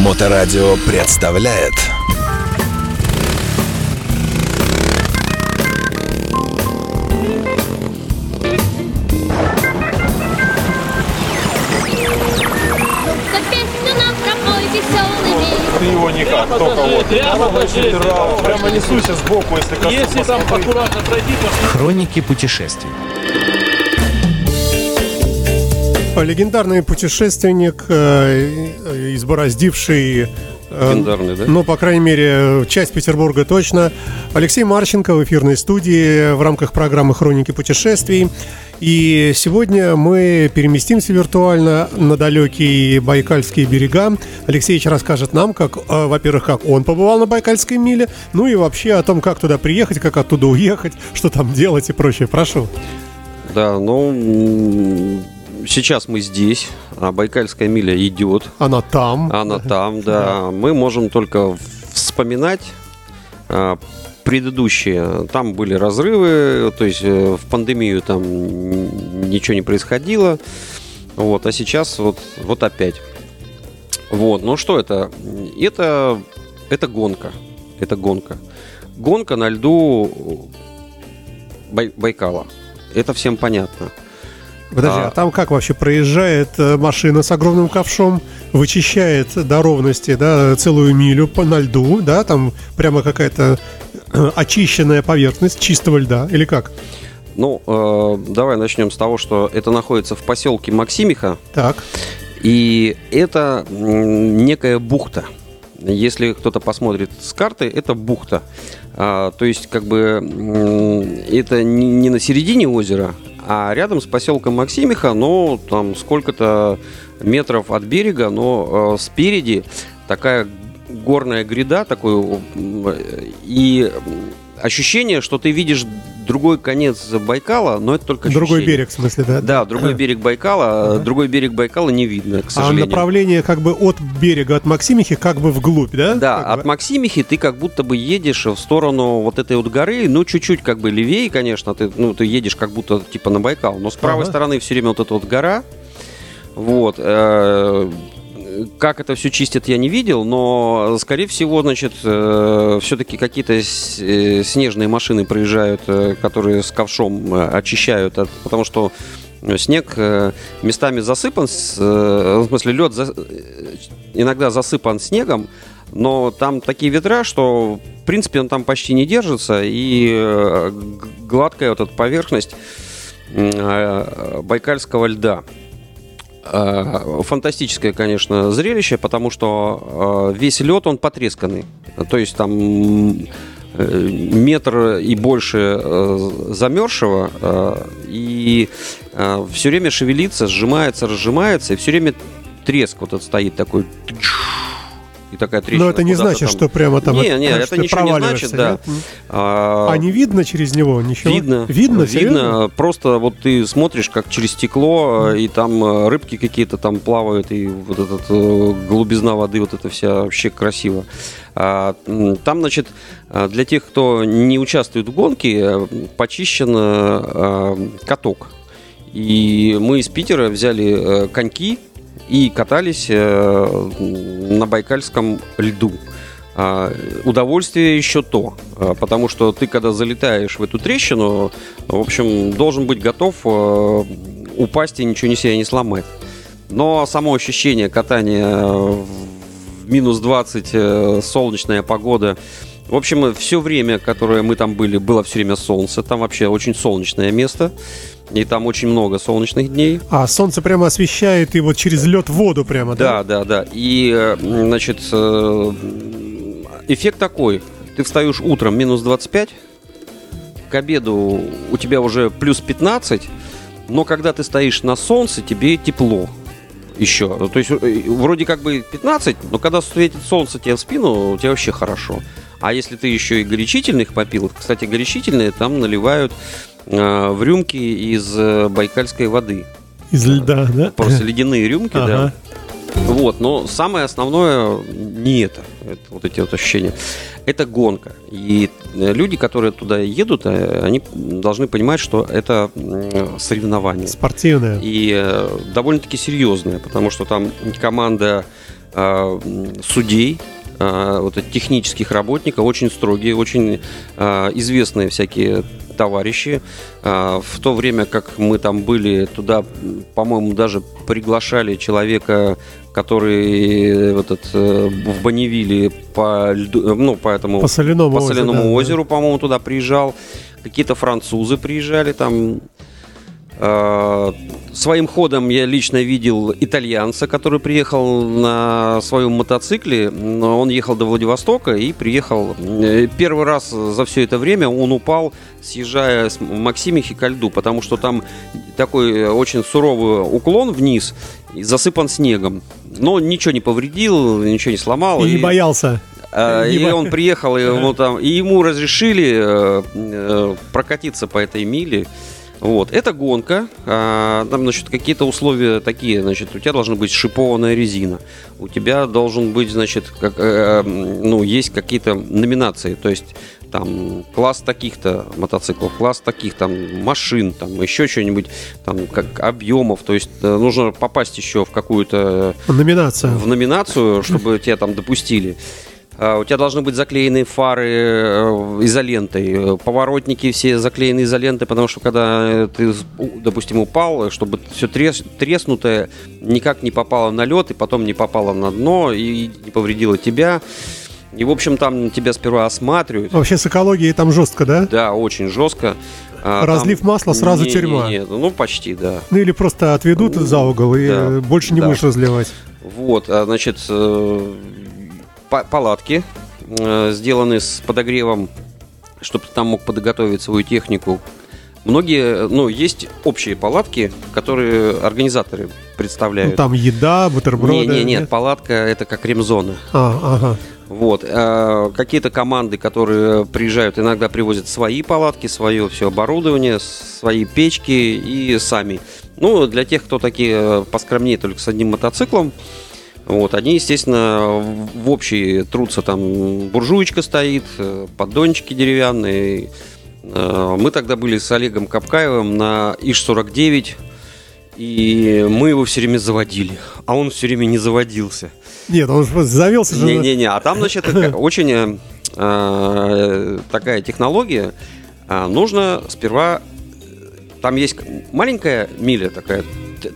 Моторадио представляет Ты его никак, только вот. Прямо. Прямо, прямо несуйся сбоку, если. Если там аккуратно пройти, то Хроники путешествий. Легендарный путешественник, э, избороздивший э, Легендарный, да? Ну, по крайней мере, часть Петербурга точно. Алексей Марченко в эфирной студии в рамках программы «Хроники путешествий». И сегодня мы переместимся виртуально на далекие Байкальские берега. Алексеевич расскажет нам, как, э, во-первых, как он побывал на Байкальской миле, ну и вообще о том, как туда приехать, как оттуда уехать, что там делать и прочее. Прошу. Да, ну, сейчас мы здесь, а Байкальская миля идет, Она там. она там, да. Мы можем только вспоминать а, предыдущие. Там были разрывы, то есть э, в пандемию там ничего не происходило. Вот, а сейчас вот, вот опять. Вот, ну что это? Это, это гонка. Это гонка. Гонка на льду Бай- Байкала. Это всем понятно. Подожди, А. а там как вообще проезжает э, машина с огромным ковшом, вычищает до ровности, да, целую милю по на льду, да, там прямо какая-то э, очищенная поверхность чистого льда, или как? Ну, э, давай начнем с того, что это находится в поселке Максимиха, Так, и это некая бухта. Если кто-то посмотрит с карты, это бухта. А, то есть, как бы, это не на середине озера, а рядом с поселком Максимиха, но там сколько-то метров от берега, но э, спереди такая горная гряда, такой, и ощущение, что ты видишь другой конец Байкала, но это только другой ощущение. берег, в смысле, да? Да, другой берег Байкала, Ага. другой берег Байкала не видно, к А сожалению. направление как бы от берега, от Максимихи, как бы вглубь, да? Да, Как от бы? Максимихи ты как будто бы едешь в сторону вот этой вот горы, ну, чуть-чуть как бы левее, конечно, ты, ну, ты едешь как будто типа на Байкал, но с правой Ага. стороны все время вот эта вот гора, вот, э, как это все чистят, я не видел, но, скорее всего, значит, все-таки какие-то э, снежные машины проезжают, э, которые с ковшом э, очищают, от- потому что э, снег э, местами засыпан, э, в смысле лед за- э, иногда засыпан снегом, но там такие ветра, что в принципе он там почти не держится, и э, гладкая вот эта поверхность э, байкальского льда. Э, Фантастическое, конечно, зрелище, потому что э, весь лед он потресканный. То есть там э, метр и больше замерзшего, и все время шевелится, сжимается, разжимается, и все время треск вот этот стоит такой. И такая трещина. Но это не значит, там. что прямо там... Не, это- не, это ты ничего не значит, да. нет? А, А не видно через него ничего? Видно. Видно, серьезно? Видно. Просто вот ты смотришь, как через стекло, э, и там э, рыбки какие-то там плавают, и вот этот э, голубизна воды, вот это вся вообще красиво. А, Там, значит, для тех, кто не участвует в гонке, почищен каток. И мы из Питера взяли коньки и катались э, на байкальском льду. А, Удовольствие еще то, а, потому что ты, когда залетаешь в эту трещину, в общем, должен быть готов э, упасть и ничего не себя не сломать. Но само ощущение катания в минус 20, э, солнечная погода, в общем, все время, которое мы там были, было все время солнце. Там вообще очень солнечное место. И там очень много солнечных дней. А солнце прямо освещает и вот через лед воду прямо, да? Да, да, да. И, э, значит, э, эффект такой. Ты встаешь утром минус 25, к обеду у тебя уже плюс 15, но когда ты стоишь на солнце, тебе тепло еще. То есть э, вроде как бы 15, но когда светит солнце тебе в спину, у тебя вообще хорошо. А если ты еще и горячительных попил, кстати, горячительные там наливают э, в рюмки из э, байкальской воды. Из льда, да? Просто ледяные рюмки, да. Ага. Вот, но самое основное не это, это вот эти вот ощущения. Это гонка. И э, люди, которые туда едут, э, они должны понимать, что это соревнование. Спортивная. И э, довольно-таки серьезное, потому что там команда м, судей, вот этих технических работников, очень строгие, очень а, известные всякие товарищи. А, В то время, как мы там были, туда, по-моему, даже приглашали человека, который вот этот, э, в Бонневилле по льду, э, ну, по этому По соляному, по озеру, соляному да, да. озеру, по-моему, туда приезжал. Какие-то французы приезжали там. Э, Своим ходом я лично видел итальянца, который приехал на своем мотоцикле. Он ехал до Владивостока и приехал. э, Первый раз за все это время он упал, съезжая с Максимихи ко льду, потому что там такой э, очень суровый уклон вниз, и засыпан снегом. Но ничего не повредил, ничего не сломал. И не боялся. И он приехал, и, ему там, и ему разрешили прокатиться по этой миле. Вот. Это гонка. А, Там, значит, какие-то условия такие. Значит, у тебя должна быть шипованная резина. У тебя должен быть, значит, как, э, ну, есть какие-то номинации. То есть там класс таких-то мотоциклов, класс таких там машин, там еще что-нибудь, там как объемов. То есть э, нужно попасть еще в какую-то Номинация. в номинацию, чтобы тебя там допустили. А, У тебя должны быть заклеены фары э, изолентой, поворотники все заклеены изолентой, потому что когда э, ты, допустим, упал, чтобы все треснутое никак не попало на лед и потом не попало на дно и не повредило тебя. И, в общем, там тебя сперва осматривают. Вообще с экологией там жестко, да? Да, очень жестко. А, Разлив там- масла, сразу Не, тюрьма. не, не, ну, почти, да. Ну или просто отведут за угол и Да, больше не да. будешь разливать. Вот, а, значит, э, палатки э, сделаны с подогревом, чтобы ты там мог подготовить свою технику. Многие, ну, есть общие палатки, которые организаторы Ну, представляют. там еда, бутерброды. не, не, нет, палатка это как ремзона. А, ага. Вот. э, Какие-то команды, которые приезжают, иногда привозят свои палатки, свое все оборудование, свои печки и сами. Ну, для тех, кто такие э, поскромнее, только с одним мотоциклом, вот, они, естественно, в общий трутся, там буржуечка стоит, э, поддончики деревянные. Э, Мы тогда были с Олегом Капкаевым на Иш-49, и мы его все время заводили, а он все время не заводился. Нет, он просто завелся. Не-не-не, а там, значит, очень э, такая технология. Нужно сперва... Там есть маленькая миля такая,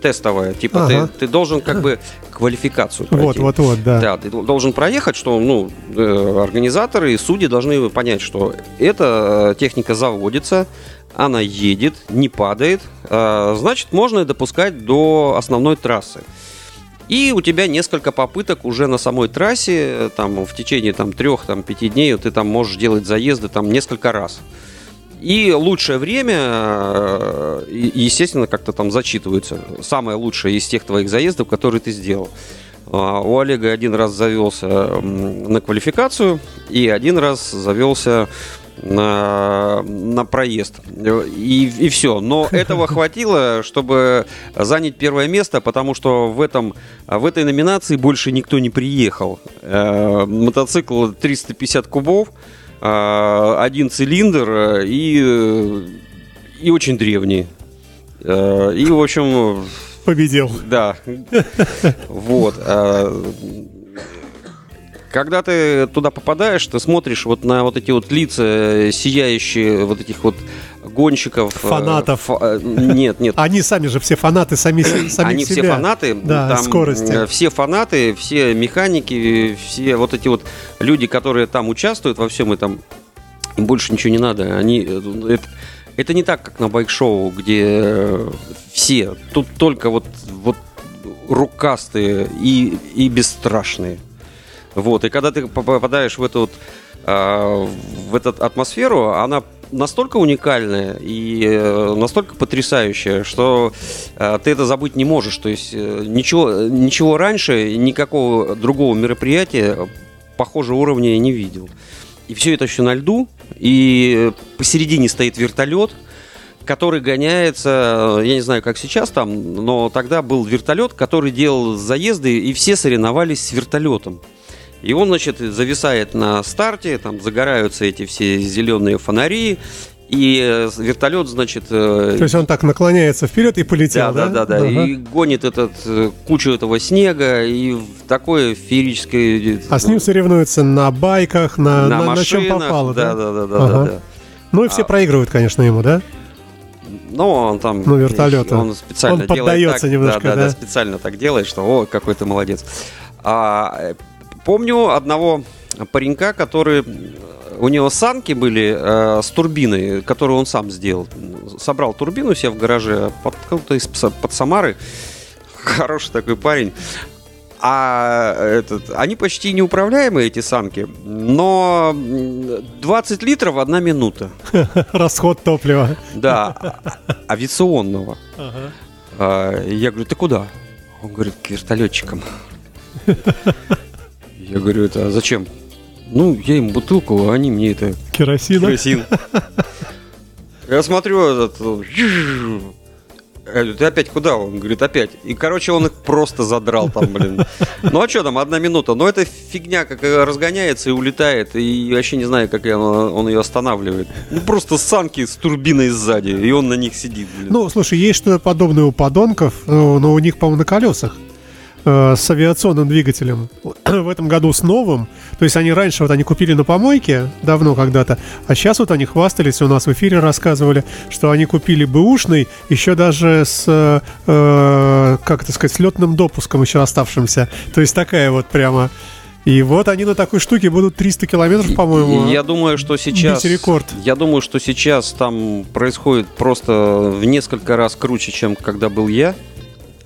тестовая. Типа Ага. ты, ты должен как бы квалификацию Вот, пройти. вот, вот, да. Да, ты дол- должен проехать, что ну, э, организаторы и судьи должны понять, что эта э, техника заводится, она едет, не падает, э, значит, можно допускать до основной трассы. И у тебя несколько попыток уже на самой трассе, э, там, в течение там, трех-пяти дней ты там можешь делать заезды там, несколько раз. И лучшее время, э, естественно, как-то там зачитываются. Самое лучшее из тех твоих заездов, которые ты сделал. А, У Олега один раз завелся на квалификацию, и один раз завелся на, на проезд. И, и все. Но этого хватило, чтобы занять первое место, потому что в, этом, в этой номинации больше никто не приехал. Э, Мотоцикл 350 кубов, один цилиндр э, и, э, и очень древний. Э, И, в общем, Победил. да. Вот. Когда ты туда попадаешь, ты смотришь вот на вот эти вот лица сияющие вот этих вот гонщиков. э, Фанатов. фа- э, Нет, нет. Они сами же все фанаты, сами, сами Они все себя. фанаты, Да, там, скорости. э, все фанаты, все механики, все вот эти вот люди, которые там участвуют во всем этом, им больше ничего не надо. Они, это, это не так, как на байк-шоу, где все. Тут только вот, вот рукастые и, и бесстрашные. Вот, и когда ты поп- попадаешь в эту вот, а, в эту атмосферу, она настолько уникальная и э, настолько потрясающая, что э, ты это забыть не можешь. То есть э, ничего, ничего раньше, никакого другого мероприятия похожего уровня я не видел. И все это еще на льду, и посередине стоит вертолет, который гоняется, я не знаю, как сейчас там, но тогда был вертолет, который делал заезды, и все соревновались с вертолетом. И он, значит, зависает на старте, там загораются эти все зеленые фонари, И э, вертолет, значит, э, То есть он так наклоняется вперед и полетел, да, да? да, да, да. Ага. И гонит этот э, кучу этого снега и в такое феерическое. А с ним соревнуются на байках, на, на, на, на чем машинах, попало, да, да? да, да, Ага. да, да. Ну и все А. проигрывают, конечно, ему, да? Ну, он там... Ну, вертолёта. Он специально Он делает поддается так, немножко, да, да, да. да, специально так делает, что, о, какой ты молодец. А, помню одного паренька, который... У него санки были э, с турбиной, которую он сам сделал. Собрал турбину у себя в гараже под, откуда-то из, под Самары. Хороший такой парень. А этот, они почти неуправляемые, эти санки, но м, 20 литров одна минута. Расход топлива. Да, а- авиационного. А, Я говорю, ты куда? Он говорит, к вертолетчикам. Я говорю, это а зачем? Ну, я им бутылку, а они мне это Керосина. керосин. Я смотрю, этот... Я говорю, ты опять куда? Он говорит, опять. И, короче, он их просто задрал там, блин. Ну, а что там, одна минута? Ну, это фигня как разгоняется и улетает. И вообще не знаю, как я- он ее останавливает. Ну, просто санки с турбиной сзади, и он на них сидит, блин. Ну, слушай, есть что-то подобное у подонков, но, но у них, по-моему, на колесах. Э, С авиационным двигателем. В этом году с новым. То есть они раньше вот они купили на помойке давно когда-то, а сейчас вот они хвастались, у нас в эфире рассказывали, что они купили бэушный, еще даже с, э, э, как это сказать, с летным допуском еще оставшимся. То есть такая вот прямо... И вот они на такой штуке будут 300 километров, по-моему. Я думаю, что сейчас... бить рекорд. Я думаю, что сейчас там происходит просто в несколько раз круче, чем когда был я.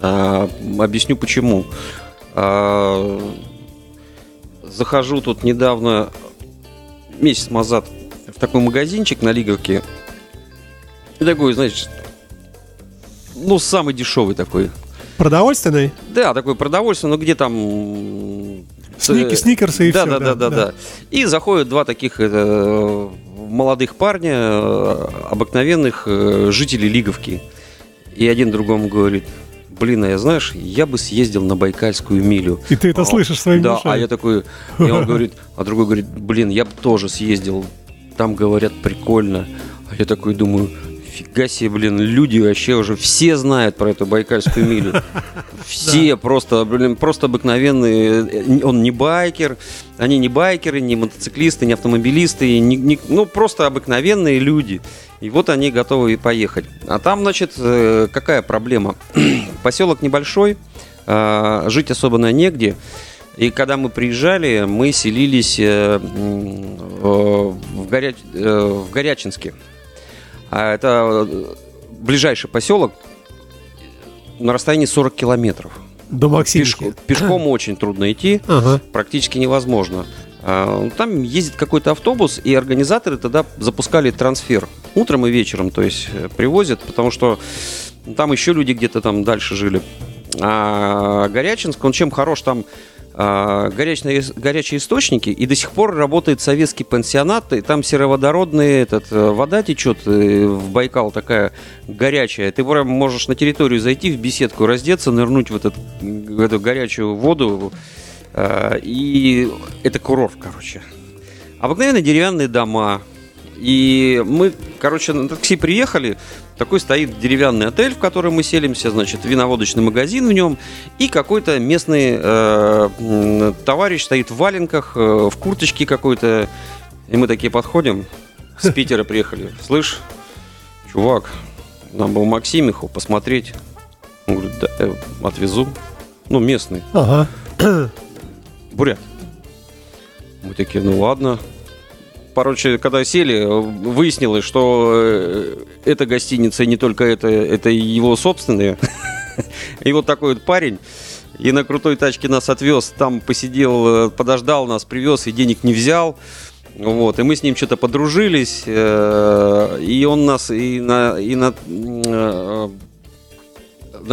А, объясню почему. А, захожу тут недавно, месяц назад, в такой магазинчик на Лиговке. И такой, знаешь, ну, самый дешевый такой. Продовольственный? Да, такое продовольствие, но где там... м, Сники- э, сникерсы и да, всё, да, да, да, да, да. И заходят два таких э, молодых парня, э, обыкновенных э, жителей Лиговки. И один другому говорит, блин, а я знаешь, я бы съездил на Байкальскую милю. И ты это А, слышишь своими Да, ушами. а я такой, и он говорит, а другой говорит, блин, я бы тоже съездил, там говорят прикольно. А я такой думаю, фига себе, блин, люди вообще уже все знают про эту Байкальскую милю. Все просто, блин, просто обыкновенные. Э, Он не байкер, они не байкеры, не мотоциклисты, не автомобилисты, не- не- ну просто обыкновенные люди. И вот они готовы и поехать. А там, значит, э, какая проблема? Поселок небольшой, а, жить особенно негде. И когда мы приезжали, мы селились э, в, Горя... э, в Горячинске. А это э, ближайший поселок на расстоянии 40 километров. До Максимки. Пешко- пешком очень трудно идти, Ага. практически невозможно. А, Там ездит какой-то автобус, и организаторы тогда запускали трансфер утром и вечером, то есть э, привозят, потому что там еще люди где-то там дальше жили. А Горячинск, он чем хорош, там а, горячные, горячие источники, и до сих пор работает советский пансионат, и там сероводородная этот, э, вода течет э, в Байкал такая горячая. Ты прям можешь на территорию зайти в беседку, раздеться, нырнуть в, этот, в эту горячую воду, э, и это курорт, короче. Обыкновенные деревянные дома. И мы, короче, на такси приехали. Такой стоит деревянный отель, в который мы селимся, значит, виноводочный магазин в нем. И какой-то местный э, товарищ стоит в валенках, э, в курточке какой-то. И мы такие подходим. С Питера приехали. Слышь, чувак, нам бы в Максимиху посмотреть. Он говорит, да, э, отвезу. Ну, местный. Ага. Бурят. Мы такие, ну ладно. Короче, когда сели, выяснилось, что э, эта гостиница не только это, это его собственные. И вот такой вот парень. И на крутой тачке нас отвез, там посидел, э, подождал нас, привез и денег не взял. Вот, и мы с ним что-то подружились, э, и он нас и на, и на, на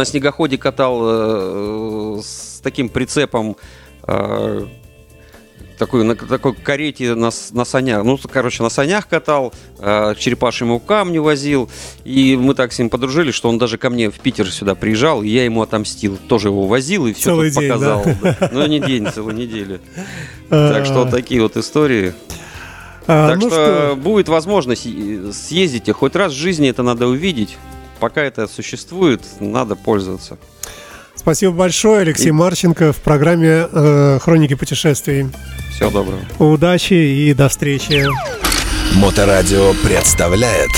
снегоходе катал с таким прицепом, такой, на такой карете на, на санях, ну, короче, на санях катал, э, к черепашьему камню возил, и мы так с ним подружились, что он даже ко мне в Питер сюда приезжал, и я ему отомстил, тоже его возил и все Целый день, показал. да. Ну, не день, целую неделю. А, Так что вот такие вот истории. А, Так ну что, будет возможность и- съездите. Хоть раз в жизни это надо увидеть. Пока это существует, надо пользоваться. Спасибо большое, Алексей И- Марченко в программе э, «Хроники путешествий». Всего доброго. Удачи и до встречи. Моторадио представляет